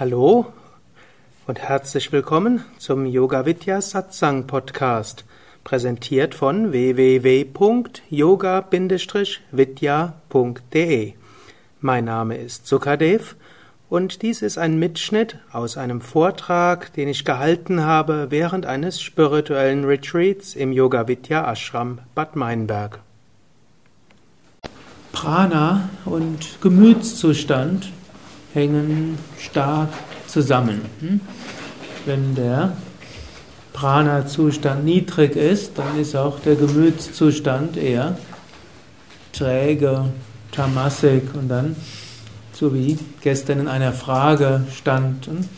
Hallo und herzlich willkommen zum Yoga Vidya Satsang Podcast, präsentiert von www.yoga-vidya.de. Mein Name ist Sukadev und dies ist ein Mitschnitt aus einem Vortrag, den ich gehalten habe während eines spirituellen Retreats im Yoga Vidya Ashram Bad Meinberg. Prana und Gemütszustand hängen stark zusammen. Hm? Wenn der Prana-Zustand niedrig ist, dann ist auch der Gemütszustand eher träge, tamasik und dann, so wie gestern in einer Frage stand, hm?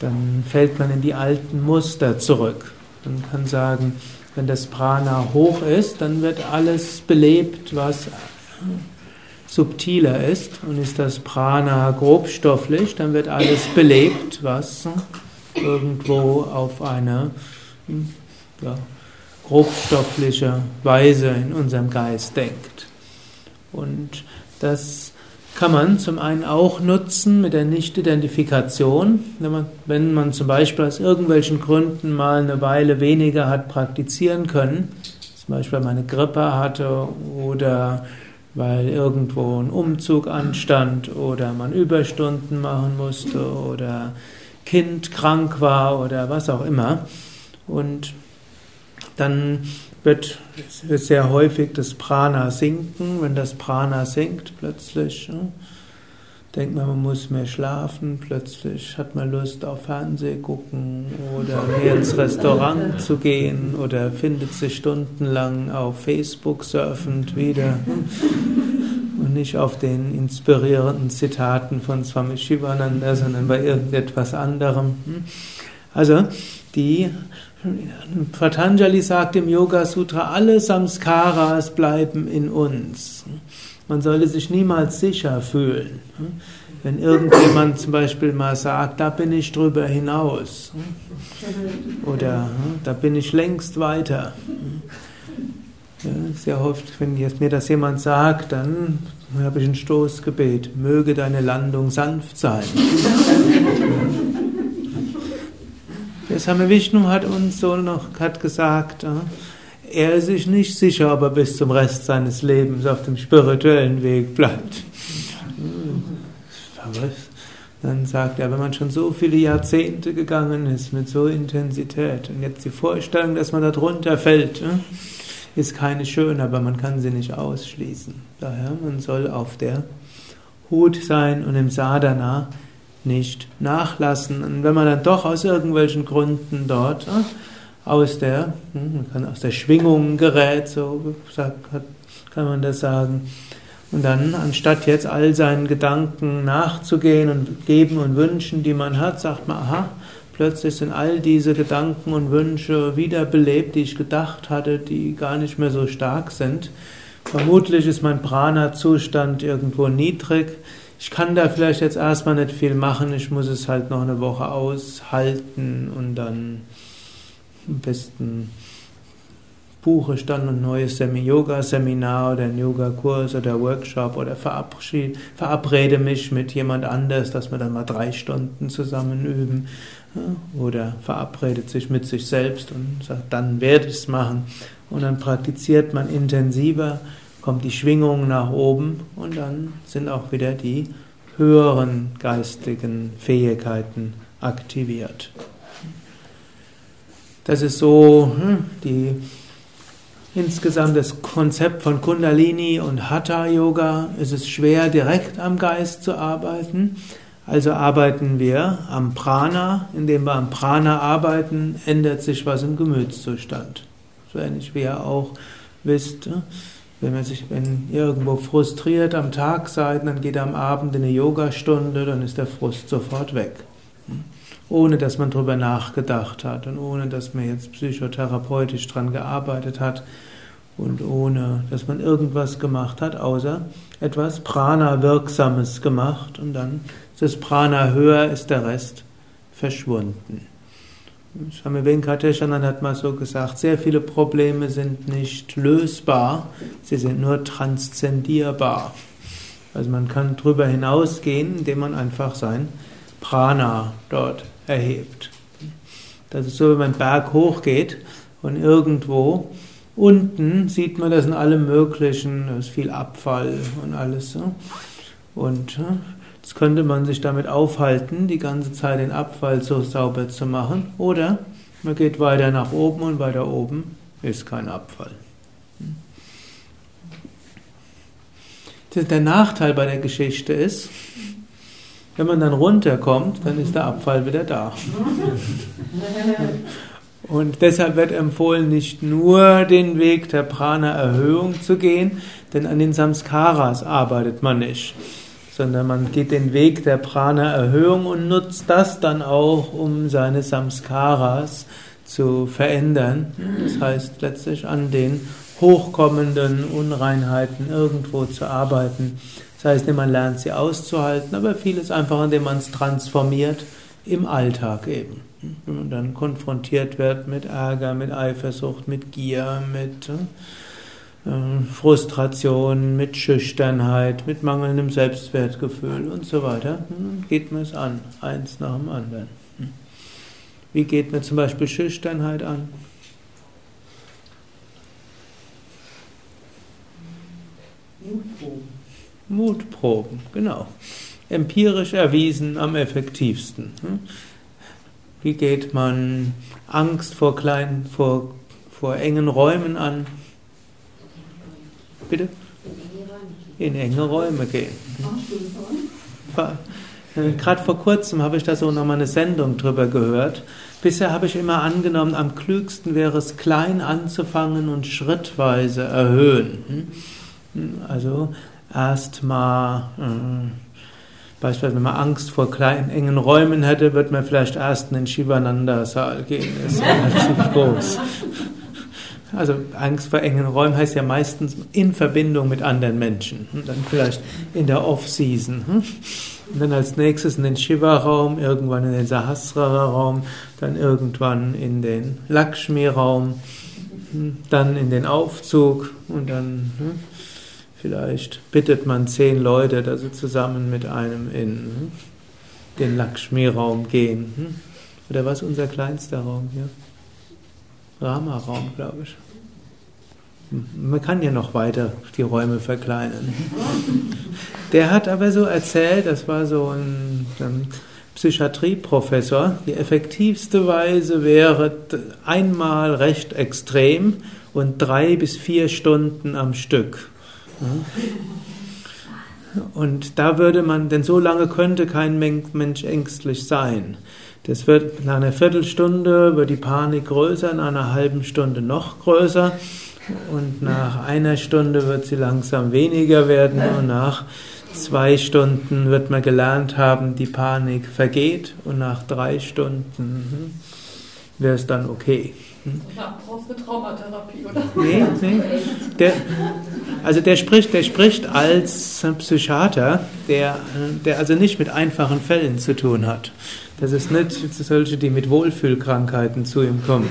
dann fällt man in die alten Muster zurück. Man kann sagen, wenn das Prana hoch ist, dann wird alles belebt, was subtiler ist und ist das Prana grobstofflich, dann wird alles belebt, was irgendwo auf eine ja, grobstoffliche Weise in unserem Geist denkt. Und das kann man zum einen auch nutzen mit der Nicht-Identifikation. Wenn man, wenn man zum Beispiel aus irgendwelchen Gründen mal eine Weile weniger hat praktizieren können, zum Beispiel weil man eine Grippe hatte oder weil irgendwo ein Umzug anstand oder man Überstunden machen musste oder Kind krank war oder was auch immer. Und dann wird sehr häufig das Prana sinken. Wenn das Prana sinkt plötzlich, denkt man, man muss mehr schlafen, plötzlich hat man Lust auf Fernseh gucken oder mehr ins Restaurant zu gehen oder findet sich stundenlang auf Facebook surfend wieder und nicht auf den inspirierenden Zitaten von Swami Shivananda, sondern bei irgendetwas anderem. Also die Patanjali sagt im Yoga Sutra, alle Samskaras bleiben in uns. Man sollte sich niemals sicher fühlen. Wenn irgendjemand zum Beispiel mal sagt, da bin ich drüber hinaus oder da bin ich längst weiter. sehr oft, wenn jetzt mir das jemand sagt, dann habe ich ein Stoßgebet, möge deine Landung sanft sein. Der Same Vishnu hat uns so noch hat gesagt, er ist sich nicht sicher, ob er bis zum Rest seines Lebens auf dem spirituellen Weg bleibt. Dann sagt er, wenn man schon so viele Jahrzehnte gegangen ist mit so Intensität und jetzt die Vorstellung, dass man da drunter fällt, ist keine schöne, aber man kann sie nicht ausschließen. Daher, man soll auf der Hut sein und im Sadhana nicht nachlassen. Und wenn man dann doch aus irgendwelchen Gründen dort ne, aus der, hm, man kann aus der Schwingung gerät, so kann man das sagen. Und dann, anstatt jetzt all seinen Gedanken nachzugehen und geben und wünschen, die man hat, sagt man, aha, plötzlich sind all diese Gedanken und Wünsche wiederbelebt, die ich gedacht hatte, die gar nicht mehr so stark sind. Vermutlich ist mein Prana-Zustand irgendwo niedrig. Ich kann da vielleicht jetzt erstmal nicht viel machen, ich muss es halt noch eine Woche aushalten und dann am besten buche ich dann ein neues Yoga-Seminar oder ein Yoga-Kurs oder Workshop oder verabrede mich mit jemand anders, dass wir dann mal drei Stunden zusammen üben oder verabredet sich mit sich selbst und sagt, dann werde ich es machen. Und dann praktiziert man intensiver, kommt die Schwingung nach oben und dann sind auch wieder die höheren geistigen Fähigkeiten aktiviert. Das ist so hm, die, insgesamt das Konzept von Kundalini und Hatha Yoga. Es ist schwer, direkt am Geist zu arbeiten. Also arbeiten wir am Prana. Indem wir am Prana arbeiten, ändert sich was im Gemütszustand. So ähnlich wie ihr auch wisst? Wenn man sich wenn ihr irgendwo frustriert am Tag seid, dann geht am Abend in eine Yogastunde, dann ist der Frust sofort weg ohne dass man darüber nachgedacht hat und ohne dass man jetzt psychotherapeutisch dran gearbeitet hat und ohne dass man irgendwas gemacht hat, außer etwas Prana-Wirksames gemacht und dann ist das Prana höher, ist der Rest verschwunden. Swami Venkateshanan hat mal so gesagt, sehr viele Probleme sind nicht lösbar, sie sind nur transzendierbar. Also man kann darüber hinausgehen, indem man einfach sein Prana dort erhebt. Das ist so, wenn man Berg hochgeht und irgendwo unten sieht man, das sind alle möglichen, da ist viel Abfall und alles. Und jetzt könnte man sich damit aufhalten, die ganze Zeit den Abfall so sauber zu machen. Oder man geht weiter nach oben und weiter oben ist kein Abfall. Der Nachteil bei der Geschichte ist, wenn man dann runterkommt, dann ist der Abfall wieder da. Und deshalb wird empfohlen, nicht nur den Weg der Prana-Erhöhung zu gehen, denn an den Samskaras arbeitet man nicht, sondern man geht den Weg der Prana-Erhöhung und nutzt das dann auch, um seine Samskaras zu verändern. Das heißt letztlich an den hochkommenden Unreinheiten irgendwo zu arbeiten. Das heißt, man lernt sie auszuhalten, aber vieles einfach, indem man es transformiert im Alltag eben. Wenn man dann konfrontiert wird mit Ärger, mit Eifersucht, mit Gier, mit äh, Frustration, mit Schüchternheit, mit mangelndem Selbstwertgefühl und so weiter, dann geht man es an, eins nach dem anderen. Wie geht man zum Beispiel Schüchternheit an? Mutproben. Mutproben, genau. Empirisch erwiesen am effektivsten. Hm? Wie geht man Angst vor kleinen, vor, vor engen Räumen an? Bitte? In enge Räume gehen. Gerade vor kurzem habe ich da so nochmal eine Sendung drüber gehört. Bisher habe ich immer angenommen, am klügsten wäre es, klein anzufangen und schrittweise erhöhen. Hm? Also erstmal, äh, beispielsweise wenn man Angst vor kleinen, engen Räumen hätte, wird man vielleicht erst in den Shivananda-Saal gehen. Das ist relativ groß. Also Angst vor engen Räumen heißt ja meistens in Verbindung mit anderen Menschen. Und dann vielleicht in der Off-Season. Hm? Und dann als nächstes in den Shiva-Raum, irgendwann in den Sahasrara-Raum, dann irgendwann in den Lakshmi-Raum, hm? dann in den Aufzug und dann Vielleicht bittet man zehn Leute, dass sie zusammen mit einem in hm, den Lakshmi-Raum gehen. Hm? Oder was unser kleinster Raum hier? Rama-Raum, glaube ich. Man kann ja noch weiter die Räume verkleinern. Der hat aber so erzählt, das war so ein, ein Psychiatrieprofessor, die effektivste Weise wäre einmal recht extrem und drei bis vier Stunden am Stück. Und da würde man, denn so lange könnte kein Mensch ängstlich sein. Das wird nach einer Viertelstunde wird die Panik größer, nach einer halben Stunde noch größer und nach einer Stunde wird sie langsam weniger werden und nach zwei Stunden wird man gelernt haben, die Panik vergeht und nach drei Stunden wäre es dann okay. Ja, brauchst eine Traumatherapie, oder? Nee, nee. Der, also der spricht, der spricht als Psychiater, der, der also nicht mit einfachen Fällen zu tun hat. Das ist nicht solche, die mit Wohlfühlkrankheiten zu ihm kommen,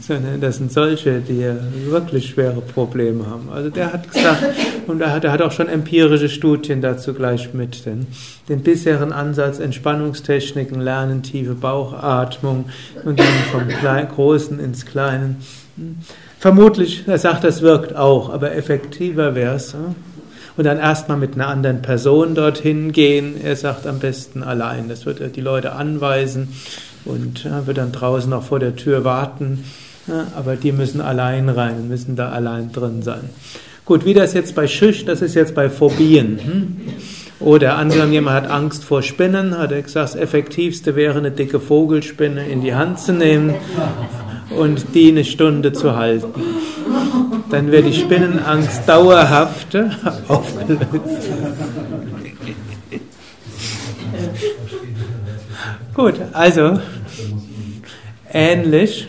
sondern das sind solche, die wirklich schwere Probleme haben. Also der hat gesagt, und er hat, er hat auch schon empirische Studien dazu gleich mit, den, den bisherigen Ansatz Entspannungstechniken, Lernen, tiefe Bauchatmung und dann vom Klein, Großen ins Kleine. Vermutlich, er sagt, das wirkt auch, aber effektiver wäre es und dann erstmal mit einer anderen Person dorthin gehen. Er sagt am besten allein. Das wird er die Leute anweisen und ja, wird dann draußen auch vor der Tür warten. Ja, aber die müssen allein rein, müssen da allein drin sein. Gut, wie das jetzt bei Schüch, das ist jetzt bei Phobien. Hm? Oder angenommen, jemand hat Angst vor Spinnen, hat er gesagt, das Effektivste wäre, eine dicke Vogelspinne in die Hand zu nehmen und die eine Stunde zu halten dann wird die Spinnenangst dauerhaft aufgelöst. Gut, also ähnlich.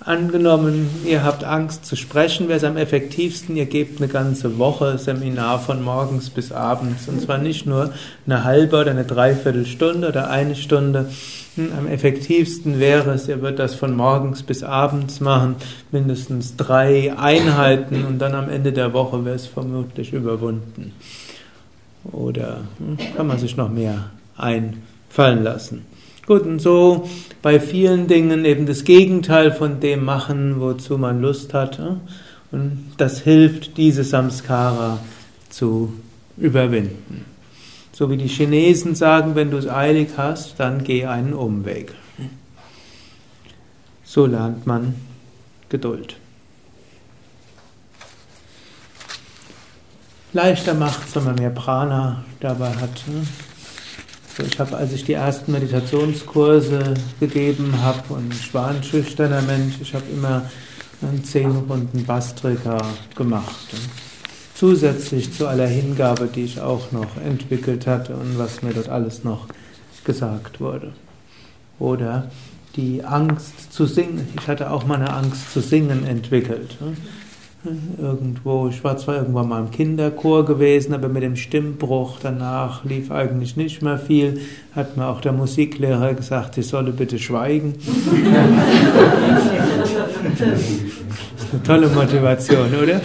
Angenommen, ihr habt Angst zu sprechen, wäre es am effektivsten, ihr gebt eine ganze Woche Seminar von morgens bis abends. Und zwar nicht nur eine halbe oder eine Dreiviertelstunde oder eine Stunde. Hm, am effektivsten wäre es, ihr würdet das von morgens bis abends machen, mindestens drei Einheiten und dann am Ende der Woche wäre es vermutlich überwunden. Oder hm, kann man sich noch mehr einfallen lassen? Gut, und so bei vielen Dingen eben das Gegenteil von dem machen, wozu man Lust hat. Und das hilft, diese Samskara zu überwinden. So wie die Chinesen sagen, wenn du es eilig hast, dann geh einen Umweg. So lernt man Geduld. Leichter macht es, wenn man mehr Prana dabei hat. Ne? Ich habe, als ich die ersten Meditationskurse gegeben habe, und ich war ein schüchterner Mensch, ich habe immer zehn Runden Bastrika gemacht. Zusätzlich zu aller Hingabe, die ich auch noch entwickelt hatte und was mir dort alles noch gesagt wurde. Oder die Angst zu singen. Ich hatte auch mal eine Angst zu singen entwickelt. Irgendwo, ich war zwar irgendwann mal im Kinderchor gewesen, aber mit dem Stimmbruch danach lief eigentlich nicht mehr viel. Hat mir auch der Musiklehrer gesagt, ich solle bitte schweigen. eine tolle Motivation, oder?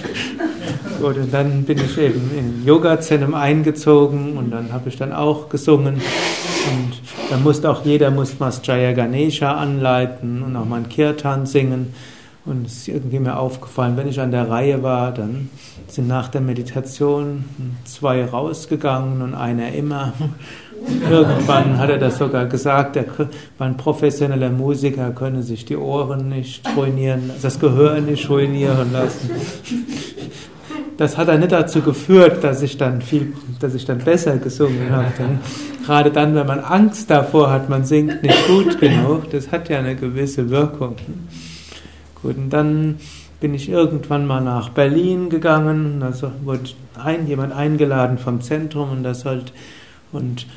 Gut, und dann bin ich eben in Yoga-Zentrum eingezogen und dann habe ich dann auch gesungen. Und dann musste auch jeder muss Jaya Ganesha anleiten und auch mal ein Kirtan singen. Und es ist irgendwie mir aufgefallen, wenn ich an der Reihe war, dann sind nach der Meditation zwei rausgegangen und einer immer. Irgendwann hat er das sogar gesagt, er ein professioneller Musiker, könne sich die Ohren nicht ruinieren, das Gehör nicht ruinieren lassen. Das hat dann nicht dazu geführt, dass ich dann viel, dass ich dann besser gesungen habe. Denn gerade dann, wenn man Angst davor hat, man singt nicht gut genug, das hat ja eine gewisse Wirkung. Gut, und dann bin ich irgendwann mal nach Berlin gegangen, also wurde ein, jemand eingeladen vom Zentrum und das halt, und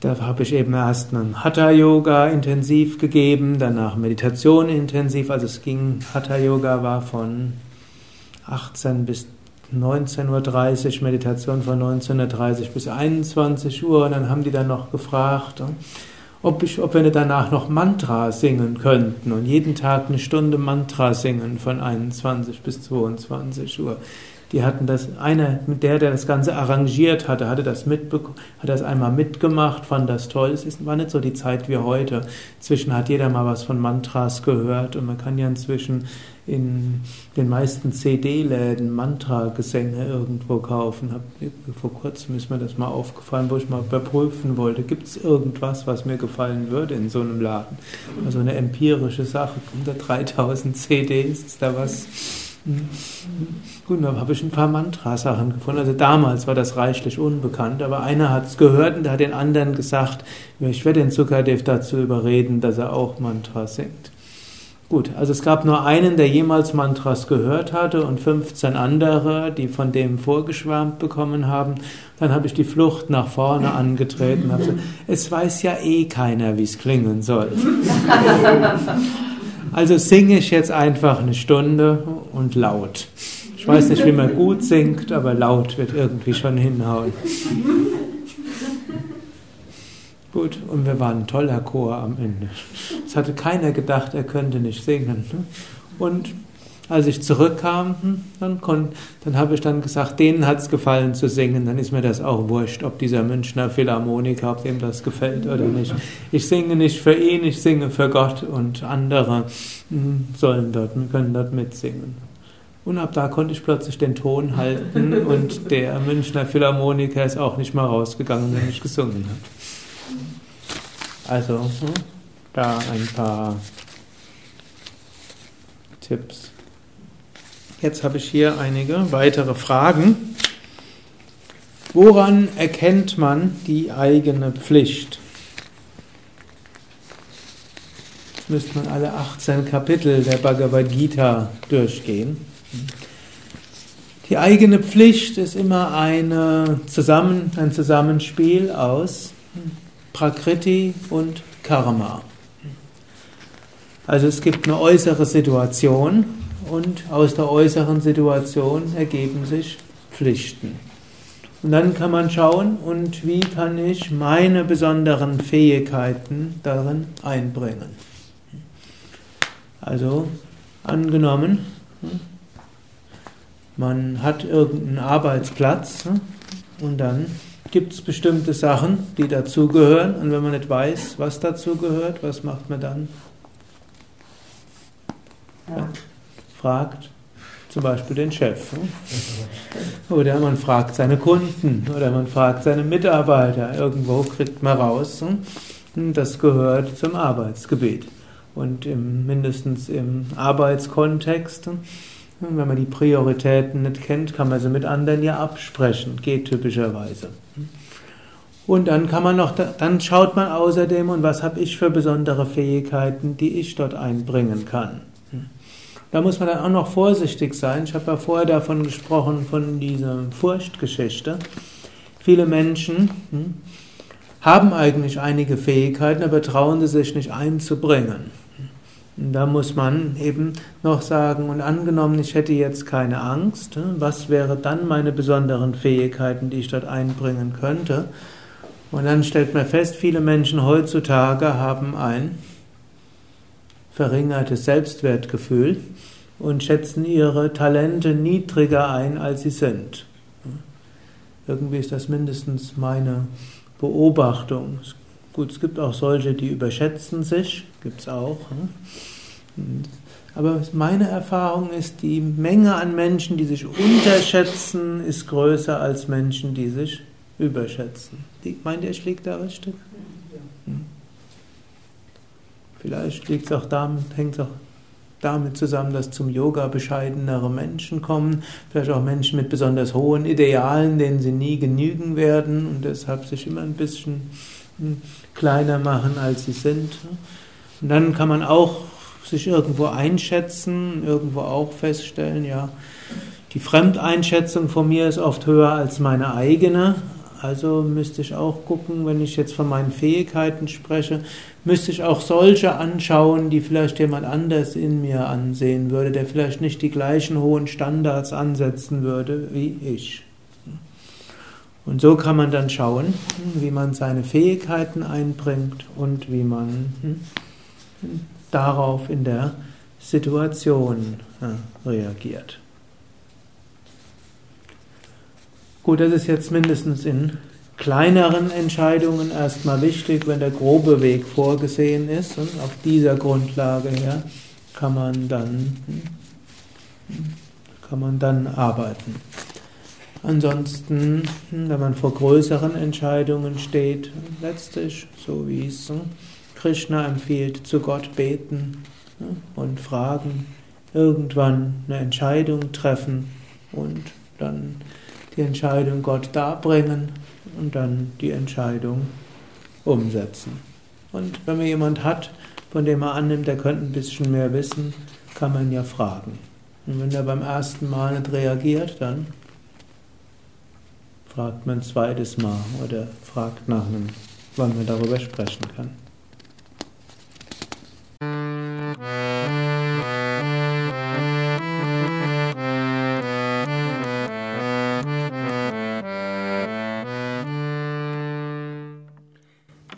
da habe ich eben erst einen Hatha-Yoga intensiv gegeben, danach Meditation intensiv, also es ging, Hatha-Yoga war von 18 bis 19.30 Uhr, Meditation von 19.30 Uhr bis 21 Uhr und dann haben die dann noch gefragt, ob, ich, ob wir danach noch Mantra singen könnten und jeden Tag eine Stunde Mantra singen von 21 bis 22 Uhr. Die hatten das, einer, der, der das Ganze arrangiert hatte, hatte das mitbekommen, hat das einmal mitgemacht, fand das toll. Es ist, war nicht so die Zeit wie heute. Inzwischen hat jeder mal was von Mantras gehört und man kann ja inzwischen in den meisten CD-Läden Mantra-Gesänge irgendwo kaufen. Hab, vor kurzem ist mir das mal aufgefallen, wo ich mal überprüfen wollte, gibt es irgendwas, was mir gefallen würde in so einem Laden? Also eine empirische Sache, unter 3000 CDs, ist da was? Gut, da habe ich ein paar Mantra-Sachen gefunden. Also damals war das reichlich unbekannt, aber einer hat es gehört und hat den anderen gesagt, ich werde den Zuckerdev dazu überreden, dass er auch Mantra singt. Gut, also es gab nur einen, der jemals Mantras gehört hatte und 15 andere, die von dem vorgeschwärmt bekommen haben. Dann habe ich die Flucht nach vorne angetreten und habe gesagt, es weiß ja eh keiner, wie es klingen soll. Also singe ich jetzt einfach eine Stunde und laut. Ich weiß nicht, wie man gut singt, aber laut wird irgendwie schon hinhauen. Gut, und wir waren ein toller Chor am Ende. Es hatte keiner gedacht, er könnte nicht singen. Ne? Und als ich zurückkam, hm, dann, dann habe ich dann gesagt, denen hat es gefallen zu singen, dann ist mir das auch wurscht, ob dieser Münchner Philharmoniker, ob dem das gefällt oder nicht. Ich singe nicht für ihn, ich singe für Gott und andere hm, sollen dort, können dort mitsingen. Und ab da konnte ich plötzlich den Ton halten und der Münchner Philharmoniker ist auch nicht mal rausgegangen, wenn ich gesungen habe. Also, hm, da ein paar Tipps. Jetzt habe ich hier einige weitere Fragen. Woran erkennt man die eigene Pflicht? Jetzt müsste man alle 18 Kapitel der Bhagavad Gita durchgehen. Die eigene Pflicht ist immer eine Zusammen, ein Zusammenspiel aus Prakriti und Karma. Also es gibt eine äußere Situation und aus der äußeren Situation ergeben sich Pflichten. Und dann kann man schauen, und wie kann ich meine besonderen Fähigkeiten darin einbringen. Also angenommen, man hat irgendeinen Arbeitsplatz und dann gibt es bestimmte Sachen, die dazugehören. Und wenn man nicht weiß, was dazugehört, was macht man dann? Ja. Fragt zum Beispiel den Chef. Oder man fragt seine Kunden oder man fragt seine Mitarbeiter. Irgendwo kriegt man raus. Hm? Das gehört zum Arbeitsgebiet. Und im, mindestens im Arbeitskontext, hm? wenn man die Prioritäten nicht kennt, kann man sie mit anderen ja absprechen. Geht typischerweise. Und dann kann man noch, dann schaut man außerdem, und was habe ich für besondere Fähigkeiten, die ich dort einbringen kann. Da muss man dann auch noch vorsichtig sein. Ich habe ja vorher davon gesprochen, von dieser Furchtgeschichte. Viele Menschen hm, haben eigentlich einige Fähigkeiten, aber trauen sie sich nicht einzubringen. Da muss man eben noch sagen, und angenommen, ich hätte jetzt keine Angst, hm, was wäre dann meine besonderen Fähigkeiten, die ich dort einbringen könnte? Und dann stellt man fest, viele Menschen heutzutage haben ein verringertes Selbstwertgefühl und schätzen ihre Talente niedriger ein, als sie sind. Irgendwie ist das mindestens meine Beobachtung. Gut, es gibt auch solche, die überschätzen sich, gibt es auch. Aber meine Erfahrung ist, die Menge an Menschen, die sich unterschätzen, ist größer als Menschen, die sich überschätzen. Meint ihr, ich liege da richtig? Vielleicht liegt es auch damit, hängt es auch damit zusammen, dass zum Yoga bescheidenere Menschen kommen, vielleicht auch Menschen mit besonders hohen Idealen, denen sie nie genügen werden und deshalb sich immer ein bisschen hm, kleiner machen, als sie sind. Und dann kann man auch sich irgendwo einschätzen, irgendwo auch feststellen, ja, die Fremdeinschätzung von mir ist oft höher als meine eigene, also müsste ich auch gucken, wenn ich jetzt von meinen Fähigkeiten spreche, müsste ich auch solche anschauen, die vielleicht jemand anders in mir ansehen würde, der vielleicht nicht die gleichen hohen Standards ansetzen würde wie ich. Und so kann man dann schauen, wie man seine Fähigkeiten einbringt und wie man hm, darauf in der Situation reagiert. Gut, das ist jetzt mindestens in kleineren Entscheidungen erstmal wichtig, wenn der grobe Weg vorgesehen ist. Und auf dieser Grundlage her kann man dann, kann man dann arbeiten. Ansonsten, wenn man vor größeren Entscheidungen steht, letztlich, so wie es Krishna empfiehlt, zu Gott beten und fragen, irgendwann eine Entscheidung treffen und dann die Entscheidung Gott darbringen und dann die Entscheidung umsetzen. Und wenn man jemand hat, von dem man annimmt, der könnte ein bisschen mehr wissen, kann man ja fragen. Und wenn er beim ersten Mal nicht reagiert, dann fragt man ein zweites Mal oder fragt nach einem, wann man darüber sprechen kann.